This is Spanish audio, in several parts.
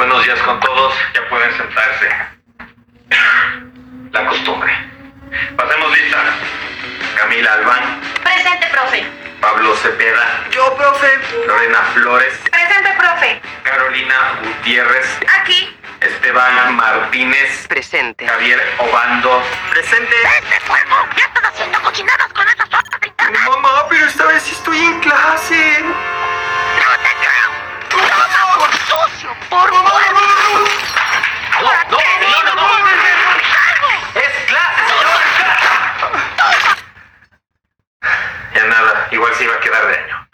Buenos días con todos, ya pueden sentarse. La costumbre. Pasemos lista. Camila Albán, Presente, profe. Pablo Cepeda, Yo, profe. Lorena Flores, Presente, profe. Carolina Gutiérrez, Aquí. Esteban Martínez, Presente. Javier Obando. Presente. fuego! ¡Ya igual se iba a quedar de año.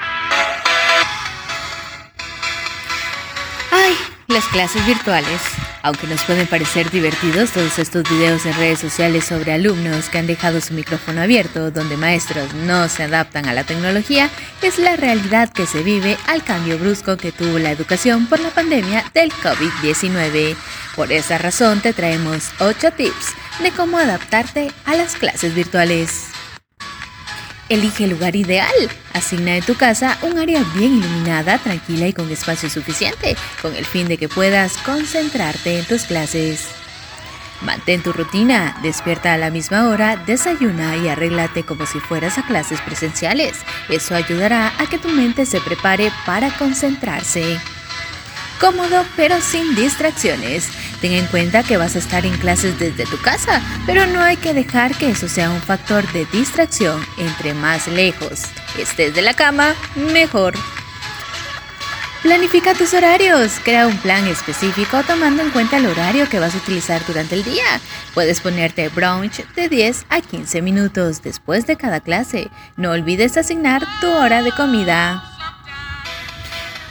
Ay, las clases virtuales. Aunque nos pueden parecer divertidos todos estos videos en redes sociales sobre alumnos que han dejado su micrófono abierto, donde maestros no se adaptan a la tecnología, es la realidad que se vive al cambio brusco que tuvo la educación por la pandemia del COVID-19. Por esa razón te traemos 8 tips de cómo adaptarte a las clases virtuales. Elige el lugar ideal. Asigna en tu casa un área bien iluminada, tranquila y con espacio suficiente, con el fin de que puedas concentrarte en tus clases. Mantén tu rutina, despierta a la misma hora, desayuna y arréglate como si fueras a clases presenciales. Eso ayudará a que tu mente se prepare para concentrarse. Cómodo pero sin distracciones. Ten en cuenta que vas a estar en clases desde tu casa, pero no hay que dejar que eso sea un factor de distracción. Entre más lejos estés de la cama, mejor. Planifica tus horarios. Crea un plan específico tomando en cuenta el horario que vas a utilizar durante el día. Puedes ponerte brunch de 10 a 15 minutos después de cada clase. No olvides asignar tu hora de comida.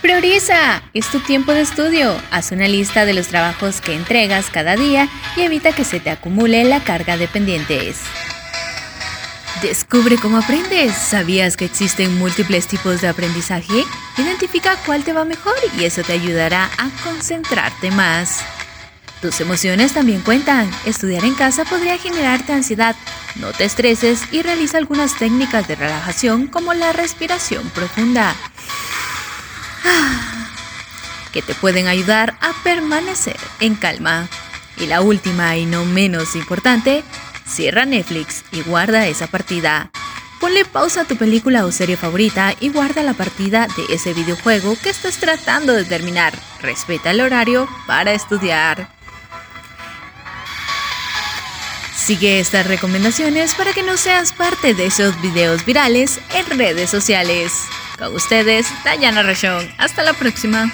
Prioriza, es tu tiempo de estudio. Haz una lista de los trabajos que entregas cada día y evita que se te acumule la carga de pendientes. Descubre cómo aprendes. ¿Sabías que existen múltiples tipos de aprendizaje? Identifica cuál te va mejor y eso te ayudará a concentrarte más. Tus emociones también cuentan. Estudiar en casa podría generarte ansiedad. No te estreses y realiza algunas técnicas de relajación como la respiración profunda que te pueden ayudar a permanecer en calma. Y la última y no menos importante, cierra Netflix y guarda esa partida. Ponle pausa a tu película o serie favorita y guarda la partida de ese videojuego que estás tratando de terminar. Respeta el horario para estudiar. Sigue estas recomendaciones para que no seas parte de esos videos virales en redes sociales. Con ustedes, Dayana Rachón. Hasta la próxima.